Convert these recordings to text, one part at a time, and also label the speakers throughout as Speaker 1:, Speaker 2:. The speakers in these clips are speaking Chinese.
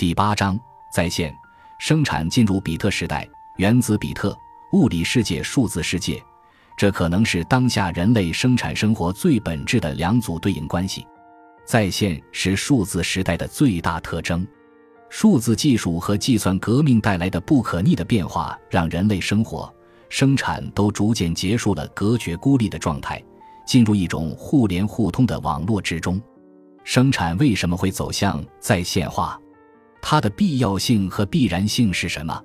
Speaker 1: 第八章在线生产进入比特时代，原子比特、物理世界、数字世界，这可能是当下人类生产生活最本质的两组对应关系。在线是数字时代的最大特征。数字技术和计算革命带来的不可逆的变化，让人类生活、生产都逐渐结束了隔绝孤立的状态，进入一种互联互通的网络之中。生产为什么会走向在线化？它的必要性和必然性是什么？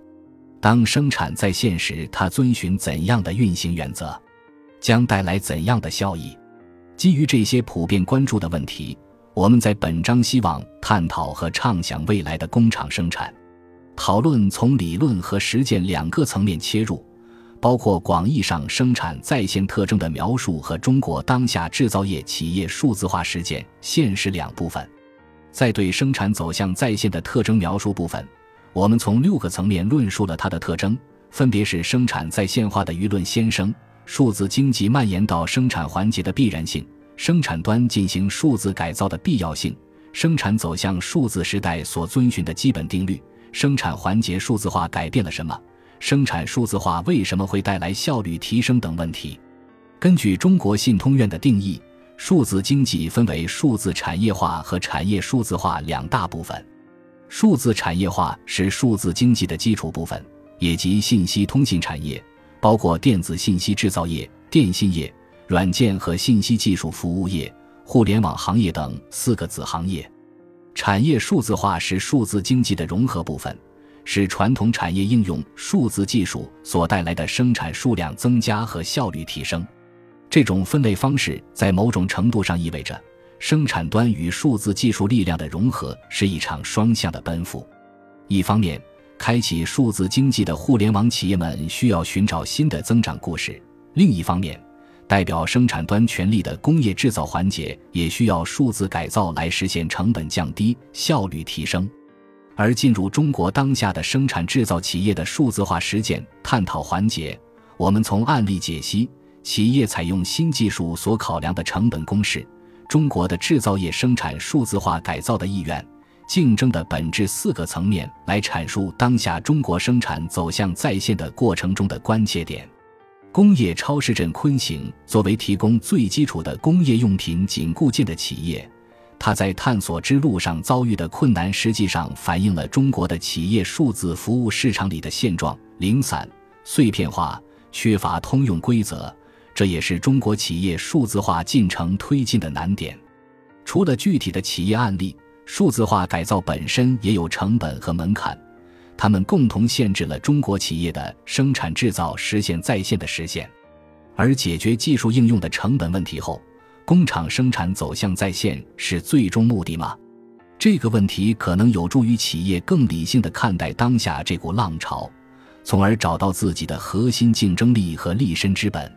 Speaker 1: 当生产在线时，它遵循怎样的运行原则？将带来怎样的效益？基于这些普遍关注的问题。我们在本章希望探讨和畅想未来的工厂生产，讨论从理论和实践两个层面切入，包括广义上生产在线特征的描述和中国当下制造业企业数字化实践现实两部分。在对生产走向在线的特征描述部分，我们从六个层面论述了它的特征，分别是生产在线化的舆论先声、数字经济蔓延到生产环节的必然性。生产端进行数字改造的必要性，生产走向数字时代所遵循的基本定律，生产环节数字化改变了什么？生产数字化为什么会带来效率提升等问题？根据中国信通院的定义，数字经济分为数字产业化和产业数字化两大部分。数字产业化是数字经济的基础部分，也即信息通信产业，包括电子信息制造业、电信业。软件和信息技术服务业、互联网行业等四个子行业，产业数字化是数字经济的融合部分，是传统产业应用数字技术所带来的生产数量增加和效率提升。这种分类方式在某种程度上意味着，生产端与数字技术力量的融合是一场双向的奔赴。一方面，开启数字经济的互联网企业们需要寻找新的增长故事；另一方面，代表生产端权力的工业制造环节也需要数字改造来实现成本降低、效率提升。而进入中国当下的生产制造企业的数字化实践探讨环节，我们从案例解析企业采用新技术所考量的成本公式、中国的制造业生产数字化改造的意愿、竞争的本质四个层面来阐述当下中国生产走向在线的过程中的关切点。工业超市镇昆行作为提供最基础的工业用品紧固件的企业，它在探索之路上遭遇的困难，实际上反映了中国的企业数字服务市场里的现状：零散、碎片化、缺乏通用规则。这也是中国企业数字化进程推进的难点。除了具体的企业案例，数字化改造本身也有成本和门槛。他们共同限制了中国企业的生产制造实现在线的实现，而解决技术应用的成本问题后，工厂生产走向在线是最终目的吗？这个问题可能有助于企业更理性的看待当下这股浪潮，从而找到自己的核心竞争力和立身之本。